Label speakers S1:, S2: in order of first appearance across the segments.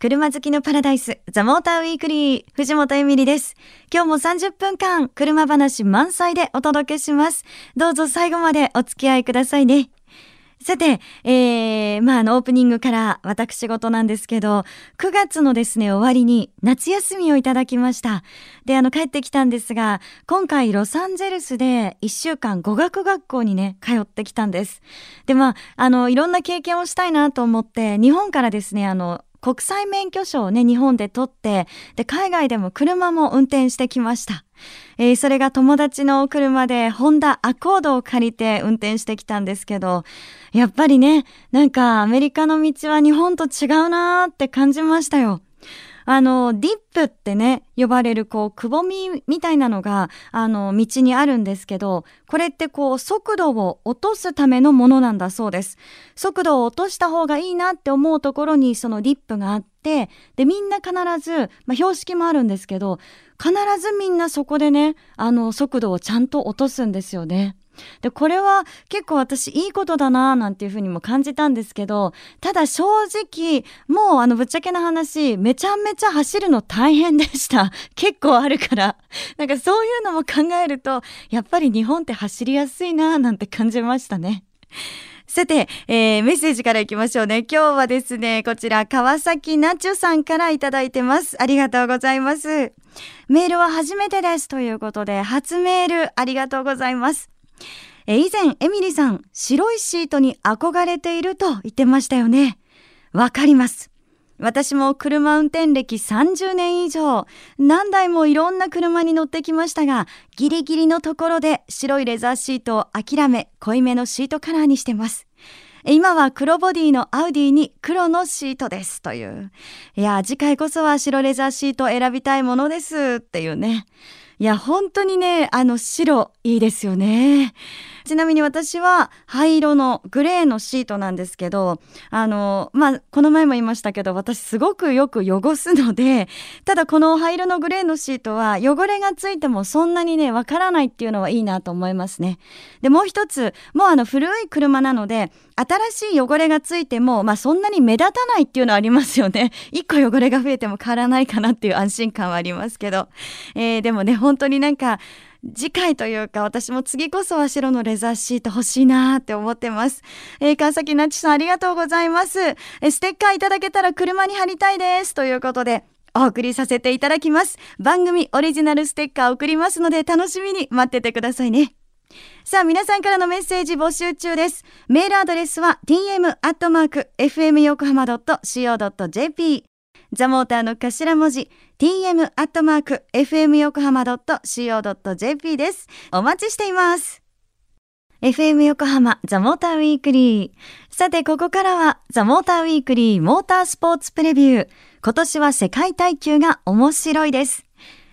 S1: 車好きのパラダイス、ザ・モーターウィークリー、藤本エミリです。今日も30分間、車話満載でお届けします。どうぞ最後までお付き合いくださいね。さて、えー、まあ、あの、オープニングから私事なんですけど、9月のですね、終わりに夏休みをいただきました。で、あの、帰ってきたんですが、今回ロサンゼルスで1週間語学学校にね、通ってきたんです。で、まあ、あの、いろんな経験をしたいなと思って、日本からですね、あの、国際免許証をね、日本で取って、で、海外でも車も運転してきました。えー、それが友達の車でホンダアコードを借りて運転してきたんですけど、やっぱりね、なんかアメリカの道は日本と違うなーって感じましたよ。あの、ディップってね、呼ばれるこう、くぼみみたいなのが、あの、道にあるんですけど、これってこう、速度を落とすためのものなんだそうです。速度を落とした方がいいなって思うところにそのディップがあって、で、みんな必ず、まあ、標識もあるんですけど、必ずみんなそこでね、あの、速度をちゃんと落とすんですよね。で、これは結構私いいことだなぁなんていうふうにも感じたんですけど、ただ正直、もうあのぶっちゃけな話、めちゃめちゃ走るの大変でした。結構あるから。なんかそういうのも考えると、やっぱり日本って走りやすいなぁなんて感じましたね。さて、えー、メッセージからいきましょうね。今日はですね、こちら、川崎ナチュさんからいただいてます。ありがとうございます。メールは初めてです。ということで、初メール、ありがとうございます。え以前、エミリさん、白いシートに憧れていると言ってましたよね。わかります。私も車運転歴30年以上、何台もいろんな車に乗ってきましたが、ギリギリのところで白いレザーシートを諦め、濃いめのシートカラーにしてます。今は黒ボディのアウディに黒のシートです。という。いや、次回こそは白レザーシートを選びたいものです。っていうね。いや、本当にね、あの白いいですよね。ちなみに私は灰色のグレーのシートなんですけど、あの、まあ、この前も言いましたけど、私すごくよく汚すので、ただこの灰色のグレーのシートは汚れがついてもそんなにね、わからないっていうのはいいなと思いますね。で、もう一つ、もうあの古い車なので、新しい汚れがついても、まあそんなに目立たないっていうのはありますよね。一個汚れが増えても変わらないかなっていう安心感はありますけど。えー、でもね、本当になんか、次回というか私も次こそは白のレザーシート欲しいなーって思ってます。えー、川崎なちさんありがとうございます。えー、ステッカーいただけたら車に貼りたいです。ということで、お送りさせていただきます。番組オリジナルステッカー送りますので楽しみに待っててくださいね。さあ、皆さんからのメッセージ募集中です。メールアドレスは tm.fmyokohama.co.jp ザモーターの頭文字 tm.fmyokohama.co.jp です。お待ちしています。FM 横浜ザ・モーターウィークリー。さて、ここからはザ・モーターウィークリーモータースポーツプレビュー。今年は世界耐久が面白いです。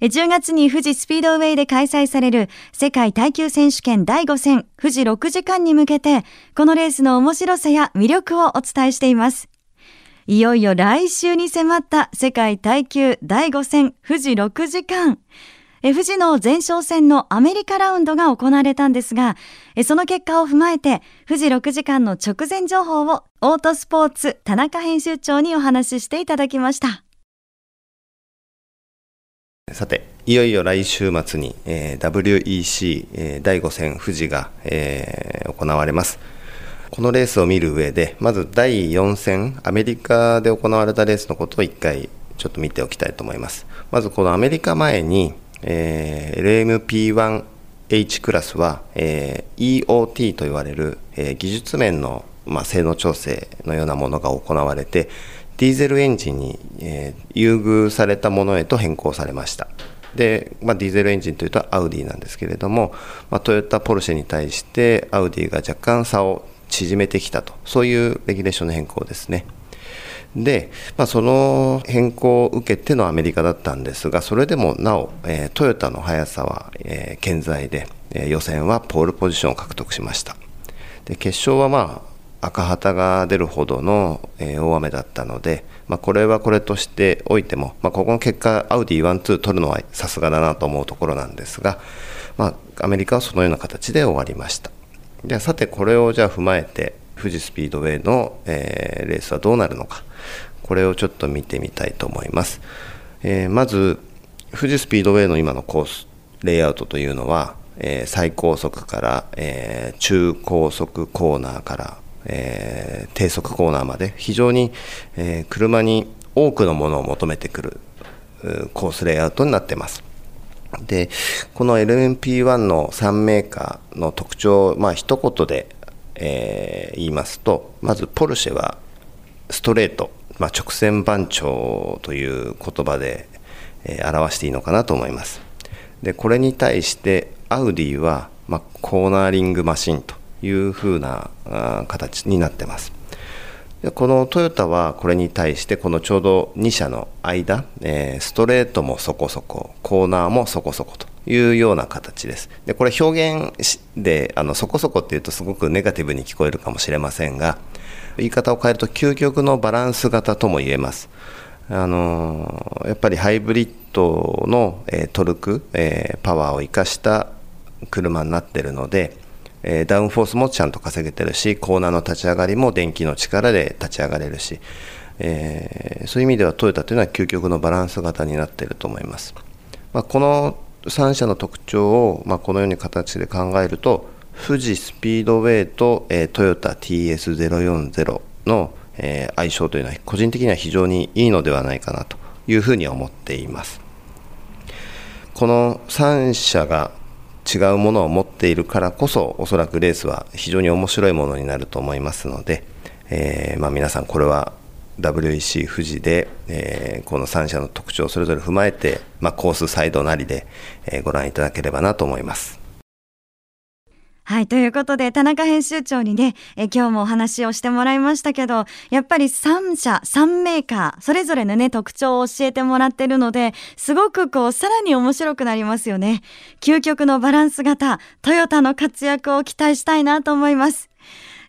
S1: 10月に富士スピードウェイで開催される世界耐久選手権第5戦富士6時間に向けて、このレースの面白さや魅力をお伝えしています。いよいよ来週に迫った世界耐久第5戦富士6時間。富士の前哨戦のアメリカラウンドが行われたんですが、その結果を踏まえて、富士6時間の直前情報をオートスポーツ田中編集長にお話ししていただきました。
S2: さて、いよいよ来週末に、えー、WEC、えー、第5戦富士が、えー、行われます。このレースを見る上で、まず第4戦、アメリカで行われたレースのことを1回ちょっと見ておきたいと思います。まずこのアメリカ前に、えー、LMP1H クラスは、えー、EOT と言われる、えー、技術面の、まあ、性能調整のようなものが行われて、ディーゼルエンジンに、えー、優遇されたものへと変更されました。で、まあ、ディーゼルエンジンというとアウディなんですけれども、まあ、トヨタ、ポルシェに対してアウディが若干差を縮めてきたと、そういうレギュレーションの変更ですね。で、まあ、その変更を受けてのアメリカだったんですが、それでもなお、えー、トヨタの速さは、えー、健在で、えー、予選はポールポジションを獲得しました。で決勝は、まあ、赤旗が出るほどの、えー、大雨だったので、まあ、これはこれとしておいても、まあ、ここの結果、アウディ1、2取るのはさすがだなと思うところなんですが、まあ、アメリカはそのような形で終わりました。ではさてこれをじゃあ踏まえて富士スピードウェイの、えー、レースはどうなるのかこれをちょっと見てみたいと思います。えー、まず、富士スピードウェイの今のコース、レイアウトというのは、えー、最高速から、え、中高速コーナーから、え、低速コーナーまで非常に、え、車に多くのものを求めてくるコースレイアウトになってます。でこの LMP1 の3メーカーの特徴まあ一言で、えー、言いますとまずポルシェはストレート、まあ、直線番長という言葉で、えー、表していいのかなと思います。でこれに対してアウディは、まあ、コーナーリングマシンというふうな形になってます。このトヨタはこれに対してこのちょうど2社の間、えー、ストレートもそこそこコーナーもそこそこというような形です。でこれ表現であのそこそこっていうとすごくネガティブに聞こえるかもしれませんが言い方を変えると究極のバランス型とも言えます。あのやっぱりハイブリッドの、えー、トルク、え、パワーを生かした車になってるのでえダウンフォースもちゃんと稼げてるしコーナーの立ち上がりも電気の力で立ち上がれるし、えー、そういう意味ではトヨタというのは究極のバランス型になっていると思います、まあ、この3社の特徴を、まあ、このように形で考えると富士スピードウェイと、えー、トヨタ TS040 の、えー、相性というのは個人的には非常にいいのではないかなというふうに思っています。この3社が違うものを持っているからこそおそらくレースは非常に面白いものになると思いますので、えー、まあ、皆さんこれは WEC 富士で、えー、この3社の特徴をそれぞれ踏まえて、まあ、コースサイドなりで、え、ご覧いただければなと思います。
S1: はい。ということで、田中編集長にね、え今日もお話をしてもらいましたけど、やっぱり3社、3メーカー、それぞれのね、特徴を教えてもらってるので、すごくこう、さらに面白くなりますよね。究極のバランス型、トヨタの活躍を期待したいなと思います。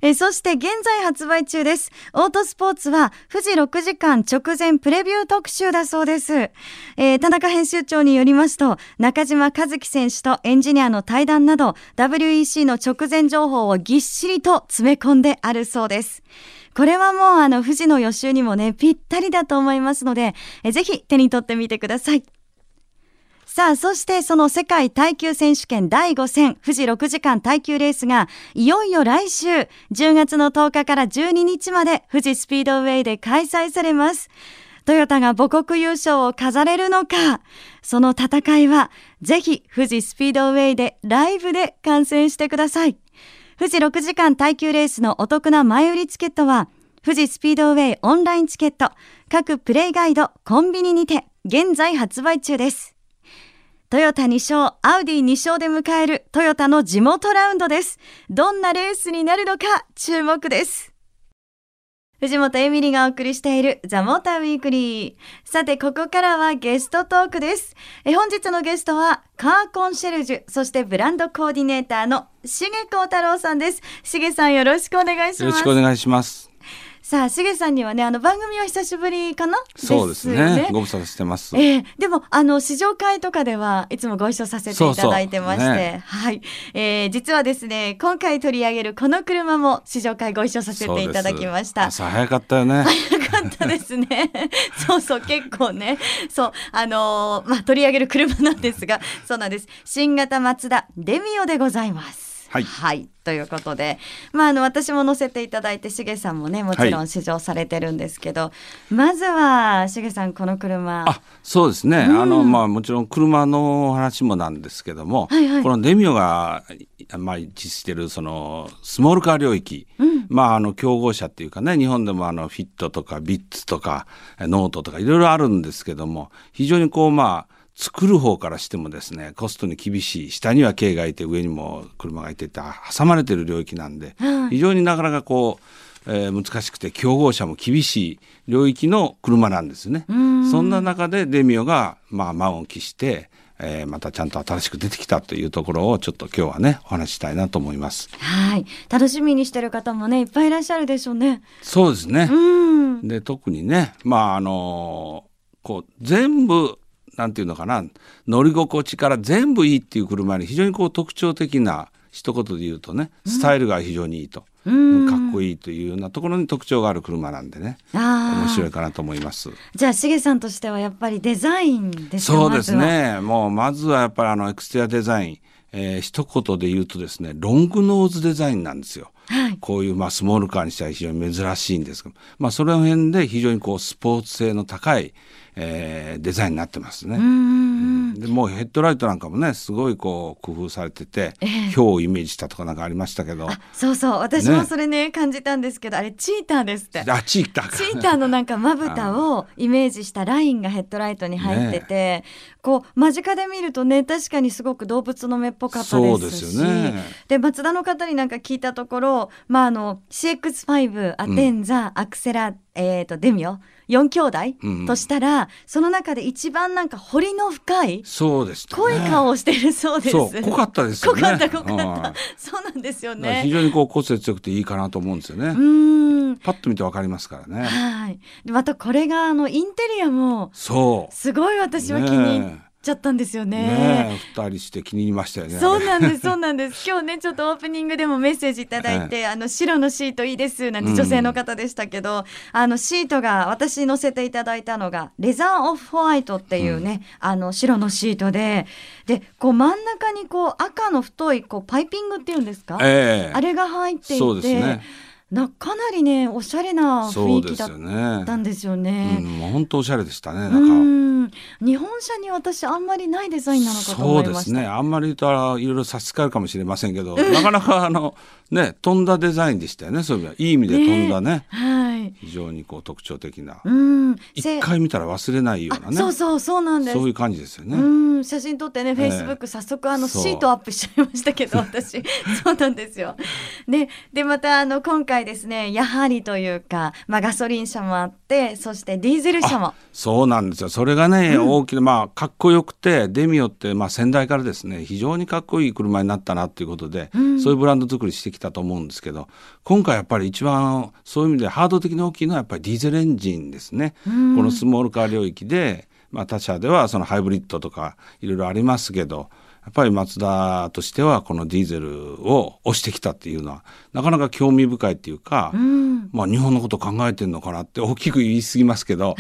S1: えそして現在発売中です。オートスポーツは富士6時間直前プレビュー特集だそうです。えー、田中編集長によりますと、中島和樹選手とエンジニアの対談など、WEC の直前情報をぎっしりと詰め込んであるそうです。これはもうあの富士の予習にもね、ぴったりだと思いますので、えぜひ手に取ってみてください。さあ、そしてその世界耐久選手権第5戦、富士6時間耐久レースが、いよいよ来週、10月の10日から12日まで富士スピードウェイで開催されます。トヨタが母国優勝を飾れるのか、その戦いは、ぜひ富士スピードウェイでライブで観戦してください。富士6時間耐久レースのお得な前売りチケットは、富士スピードウェイオンラインチケット、各プレイガイド、コンビニにて、現在発売中です。トヨタ2勝、アウディ2勝で迎えるトヨタの地元ラウンドです。どんなレースになるのか注目です。藤本エミリがお送りしているザ・モーターウィークリー。さて、ここからはゲストトークです。え本日のゲストは、カーコンシェルジュ、そしてブランドコーディネーターの重幸太郎さんです。重さんよろしくお願いします。よ
S3: ろしくお願いします。
S1: さあ、しげさんにはね、あの番組は久しぶりかな、
S3: そうですね。ご無沙汰してます。
S1: えー、でも、あの試乗会とかではいつもご一緒させていただいてまして、そうそうね、はい、えー、実はですね、今回取り上げるこの車も試乗会ご一緒させていただきました。
S3: 朝早かったよね。
S1: 早かったですね。そうそう、結構ね、そう、あのー、まあ取り上げる車なんですが、そうなんです。新型マツダデミオでございます。はい、はい、ということで、まあ、あの私も乗せていただいてしげさんもねもちろん試乗されてるんですけど、はい、まずはしげさんこの車。
S3: あそうですね、うん、あのまあ、もちろん車の話もなんですけども、はいはい、このデミオが、まあ、実施してるそのスモールカー領域、うん、まああの競合車っていうかね日本でもあのフィットとかヴィッツとかノートとかいろいろあるんですけども非常にこうまあ作る方からしてもですねコストに厳しい下には軽がいて上にも車がいてて挟まれてる領域なんで、非常になかなかこう、えー、難しくて競合者も厳しい領域の車なんですね。そんな中でデミオが、まあ、満を期して、えー、またちゃんと新しく出てきたというところをちょっと今日はねお話したいなと思います。
S1: はい楽しみにしてる方もねいっぱいいらっしゃるでしょうね。
S3: そうですね。で特にねまああのこう全部なんていうのかな乗り心地から全部いいっていう車に非常にこう特徴的な一言で言うとねスタイルが非常にいいと、かっこいいというようなところに特徴がある車なんでね面白いかなと思います。
S1: じゃあしげさんとしてはやっぱりデザインですか
S3: そうですね。もうまずはやっぱりあのエクステアデザインえー、一言で言うとですねロングノーズデザインなんですよ。はい、こういう、まあ、スモールカーにしては非常に珍しいんですが、まあ、その辺で非常にこうスポーツ性の高い、えー、デザインになってますね。でもうヘッドライトなんかもねすごいこう工夫されてて、えー、氷をイメージしたとかなんかありましたけど。
S1: そうそう。私もそれね、ね、感じたんですけどあれチーターですって。
S3: あチーター
S1: チーターのなんかまぶたをイメージしたラインがヘッドライトに入ってて、ね、こう間近で見るとね確かにすごく動物の目っぽかったですしで、ね、松田の方になんか聞いたところ、まあ、あの CX5 アテンザ、うん、アクセラ、えーとデミオ4兄弟としたら、うん、その中で一番なんか彫りの深い
S3: そうです、
S1: ね、濃い顔をしてるそうです。
S3: 濃かったですよね。
S1: 濃かった濃かった。そうなんですよね。
S3: 非常にこう個性強くていいかなと思うんですよね。うんパッと見てわかりますからね。
S1: はい。またこれがあのインテリアもそうすごい私は気に入って。ちゃったんですよね。
S3: ね二人して気に入りましたよね。
S1: そうなんです、そうなんです。今日ね、ちょっとオープニングでもメッセージいただいて、あの白のシートいいですなんて女性の方でしたけど、うん、あのシートが私載せていただいたのがレザーオフホワイトっていうね、うん、あの白のシートで、で、こう真ん中にこう赤の太いこうパイピングっていうんですか、えー、あれが入っていて。そうですね。なかなりねおしゃれな雰囲気だったんですよね。
S3: うねうん、本当おしゃれでしたね。なん
S1: か日本車に私あんまりないデザインなのかと思いま
S3: そうですね。あんまり言ったらいろいろ差し支えるかもしれませんけど、なかなかあのね飛んだデザインでしたよね。そういういい意味で飛んだね。ねはい。非常にこう特徴的な。うん。一回見たら忘れないようなね。
S1: そうそうそうなんです。
S3: そういう感じですよね。
S1: うん。写真撮ってね、フェイスブック早速あのシートアップしちゃいましたけど、私そうなんですよ。ね、でまたあの今回ですね、やはりというか、まあガソリン車もあって、そしてディーゼル車も。
S3: そうなんですよ。それがね、うん、大きなまあかっこよくてデミオってまあ先代からですね、非常にかっこいい車になったなっていうことで、うん、そういうブランド作りしてきたと思うんですけど、今回やっぱり一番そういう意味でハード的に大きいのはやっぱりディーゼルエンジンですね。このスモールカー領域で、まあ、他社ではそのハイブリッドとかいろいろありますけどやっぱりマツダとしてはこのディーゼルを押してきたっていうのはなかなか興味深いっていうか、うん、まあ日本のこと考えてんのかなって大きく言い過ぎますけど、は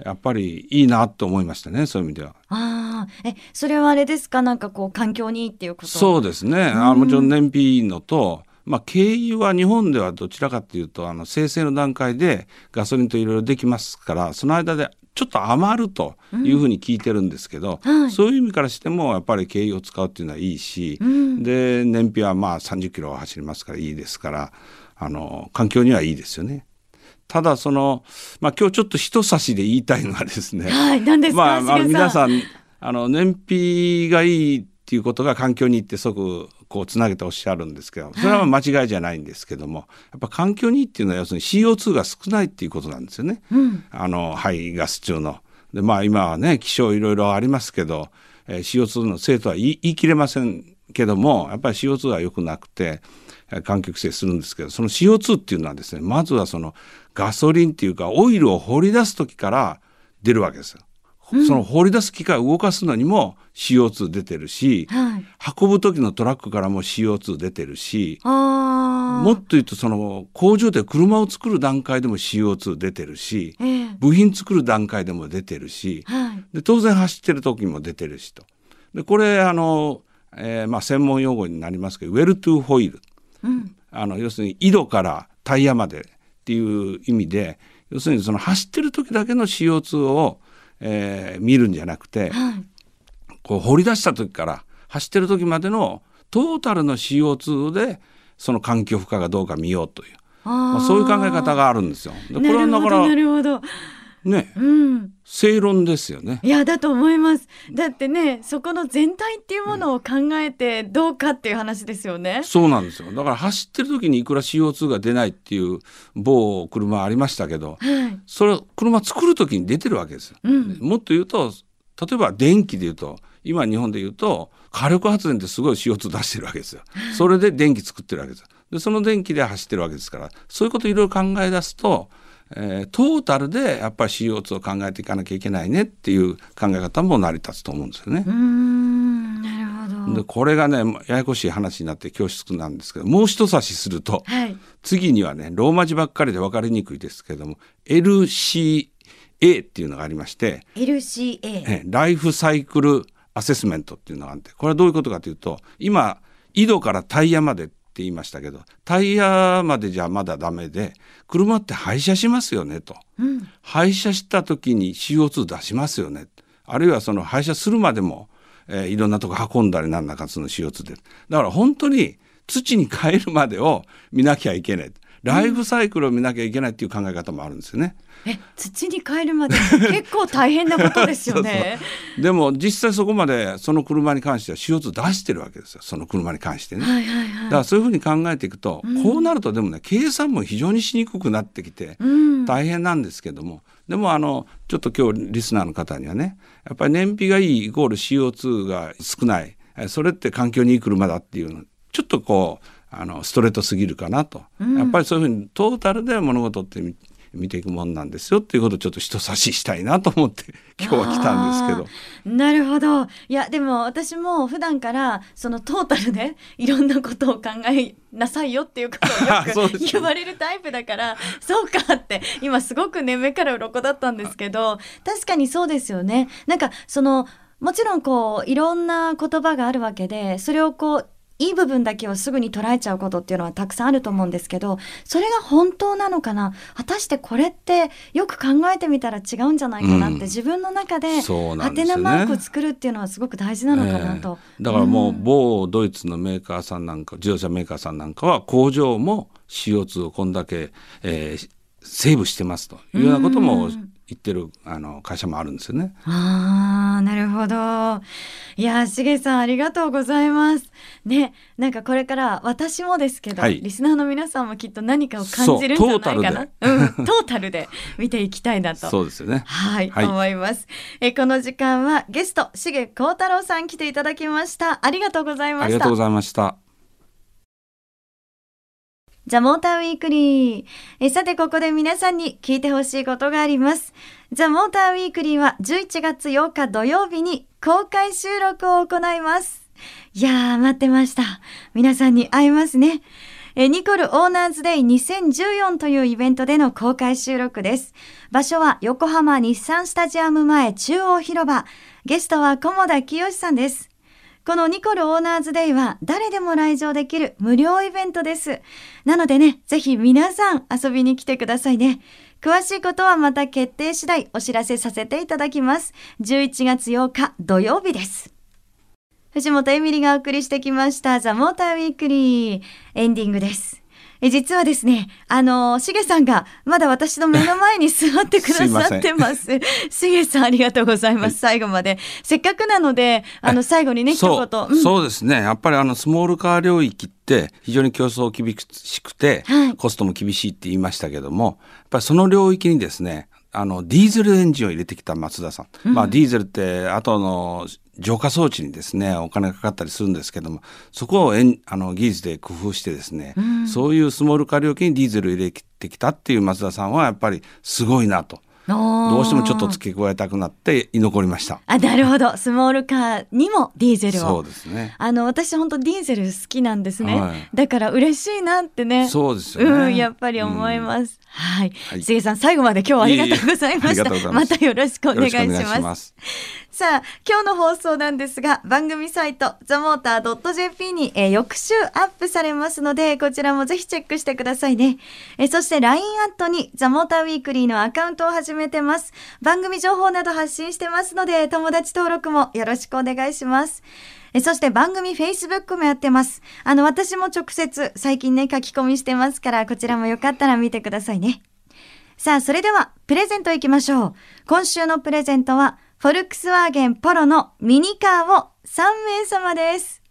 S3: い、やっぱりいいなと思いましたねそういう意味では。
S1: あえそれはあれですか？なんかこう環境にいいっていうこと？
S3: そうですね、あもちろん燃費いいのとまあ、軽油は日本ではどちらかというとあの生成の段階でガソリンといろいろできますからその間でちょっと余るというふうに聞いてるんですけど、うん。はい、そういう意味からしてもやっぱり軽油を使うっていうのはいいし、うん、で燃費はまあ30キロ走りますからいいですからあの環境にはいいですよね。ただその、まあ、今日ちょっと一差しで言いたいのはですね、
S1: はい、まあ、まあ、
S3: 皆さんあの燃費がいいっていうことが環境に行って即こうつなげておっしゃるんですけどそれは間違いじゃないんですけども、やっぱ環境にいいっていうのは要するに CO2 が少ないっていうことなんですよね、うん、あの排ガス中の。でまあ今はね気象いろいろありますけど、えー、CO2 のせいとは言い言い切れませんけどもやっぱり CO2 は良くなくて環境規制するんですけどその CO2 っていうのはですねまずはそのガソリンっていうかオイルを掘り出す時から出るわけですよ。その放り出す機械を動かすのにも CO2 出てるし、はい、運ぶ時のトラックからも CO2 出てるしもっと言うとその工場で車を作る段階でも CO2 出てるし、えー、部品作る段階でも出てるし、はい、で当然走ってる時も出てるしと。でこれあの、えー、まあ専門用語になりますけどウェルトゥーホイール、うん、あの要するに井戸からタイヤまでっていう意味で要するにその走ってる時だけの CO2 をえー、見るんじゃなくて、はい、こう掘り出した時から走ってる時までのトータルの CO2 でその環境負荷がどうか見ようという。まあ、そういう考え方があるんですよ。でこれはだから
S1: なるほど
S3: ね、うん、正論ですよね。
S1: いやだと思います。だってねそこの全体っていうものを考えてどうかっていう話ですよね。
S3: うん、そうなんですよ。だから走ってる時にいくら CO2 が出ないっていう某車ありましたけど、はい、それ車作る時に出てるわけですよ。うん、もっと言うと例えば電気で言うと今日本で言うと火力発電ってすごい CO2 出してるわけですよ。それで電気作ってるわけです。でその電気で走ってるわけですからそういうこといろいろ考え出すとえー、トータルでやっぱり CO2 を考えていかなきゃいけないねっていう考え方も成り立つと思うんですよね。
S1: うんなるほど。
S3: でこれがねややこしい話になって恐縮なんですけどもう一差しすると、はい、次にはねローマ字ばっかりで分かりにくいですけども LCA っていうのがありまして
S1: LCA
S3: ライフサイクルアセスメントっていうのがあってこれはどういうことかというと今井戸からタイヤまでって言いましたけどタイヤまでじゃまだダメで車って廃車しますよねと、うん、廃車した時に CO2 出しますよね。あるいはその廃車するまでも、えー、いろんなとこ運んだりなんだかその CO2 で。だから本当に土に帰るまでを見なきゃいけない。ライフサイクルを見なきゃいけないっていう考え方もあるんですよね。
S1: え土に帰るまで結構大変なことですよね。
S3: でも実際そこまでその車に関しては CO2 出してるわけですよ。その車に関してね、はいはいはい、だからそういうふうに考えていくと、うん、こうなるとでもね計算も非常にしにくくなってきて、大変なんですけども。でもあのちょっと今日リスナーの方にはねやっぱり燃費がいいイコール CO2 が少ない。それって環境にいい車だっていうのちょっとこうあのストレートすぎるかなと、うん、やっぱりそういうふうにトータルで物事って見ていくもんなんですよっていうことをちょっと人差ししたいなと思って 今日は来たんです
S1: けど。なるほど。いやでも私も普段からそのトータルで いろんなことを考えなさいよっていうことをよく 言われるタイプだからそうかって今すごくね目から鱗だったんですけど確かにそうですよね。なんかそのもちろんこういろんな言葉があるわけでそれをこういい部分だけをすぐに捉えちゃうことっていうのはたくさんあると思うんですけどそれが本当なのかな？果たしてこれってよく考えてみたら違うんじゃないかなって、うん、自分の中でハテナマークを作るっていうのはすごく大事なのかなと、
S3: えー、だからもう某ドイツのメーカーさんなんか自動車メーカーさんなんかは工場も CO2 をこんだけ、えー、セーブしてますというようなことも言ってるあの会社もあるんですよね。
S1: ああなるほど。いやしげさんありがとうございます。ねなんかこれから私もですけど、はい、リスナーの皆さんもきっと何かを感じるんじゃないかな。うん、トータルで見ていきたいなと。
S3: そうですよね。
S1: はい、はい、思います。えこの時間はゲスト重幸太郎さん来ていただきました。ありがとうございました。あ
S3: りがとうございました。
S1: ザ・モーターウィークリー。えさて、ここで皆さんに聞いてほしいことがあります。ザ・モーターウィークリーは11月8日土曜日に公開収録を行います。いやー、待ってました。皆さんに会えますね。えニコルオーナーズデイ2014というイベントでの公開収録です。場所は横浜日産スタジアム前中央広場。ゲストは菰田清さんです。このニコルオーナーズデイは誰でも来場できる無料イベントです。なのでね、ぜひ皆さん遊びに来てくださいね。詳しいことはまた決定次第お知らせさせていただきます。11月8日土曜日です。藤本エミリがお送りしてきましたザ・モーターウィークリーエンディングです。え実はですね、あの、しげさんがまだ私の目の前に座ってくださってます。しげさんありがとうございます。最後まで。せっかくなので、あの、最後にね、一
S3: 言、うん、そうですね。やっぱりあの、スモールカー領域って非常に競争厳しくて、はい、コストも厳しいって言いましたけども、やっぱりその領域にですね、あの、ディーゼルエンジンを入れてきた松田さん。うん、まあ、ディーゼルって、後の浄化装置にですねお金がかかったりするんですけどもそこをあの技術で工夫してですね、うん、そういうスモール化料金にディーゼル入れてきたっていう松田さんはやっぱりすごいなと。どうしてもちょっと付け加えたくなって居残りました。
S1: あなるほど。スモールカーにもディーゼルを。
S3: そうですね。
S1: あの私本当ディーゼル好きなんですね、はい、だから嬉しいなってね。
S3: そうですよね、
S1: うん、やっぱり思います、うん、はい、はい、杉さん最後まで今日はありがとうございました。またよろしくお願いしますさあ、今日の放送なんですが、番組サイト、ザモーター .jp に、えー、翌週アップされますので、こちらもぜひチェックしてくださいね。えー、そして LINE アットにザモーターウィークリーのアカウントを始めてます。番組情報など発信してますので、友達登録もよろしくお願いします。えそして番組 Facebook もやってます。あの、私も直接最近ね、書き込みしてますから、こちらもよかったら見てくださいね。さあ、それでは、プレゼントいきましょう。今週のプレゼントは、フォルクスワーゲンポロのミニカーを3名様です。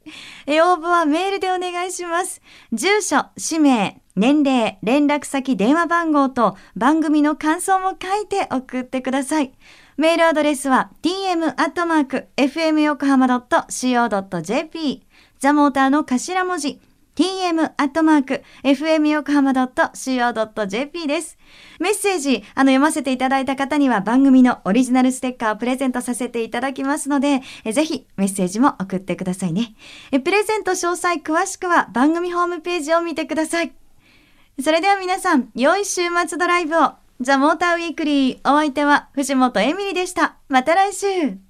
S1: え応募はメールでお願いします。住所、氏名、年齢、連絡先、電話番号と番組の感想も書いて送ってください。メールアドレスは tm.fmyokohama.co.jp ザモーターの頭文字 tm.fmyokohama.co.jp です。メッセージ、あの、読ませていただいた方には番組のオリジナルステッカーをプレゼントさせていただきますので、ぜひメッセージも送ってくださいね。プレゼント詳細詳しくは番組ホームページを見てください。それでは皆さん、良い週末ドライブを。ザ・モーターウィークリー。お相手は藤本エミリでした。また来週。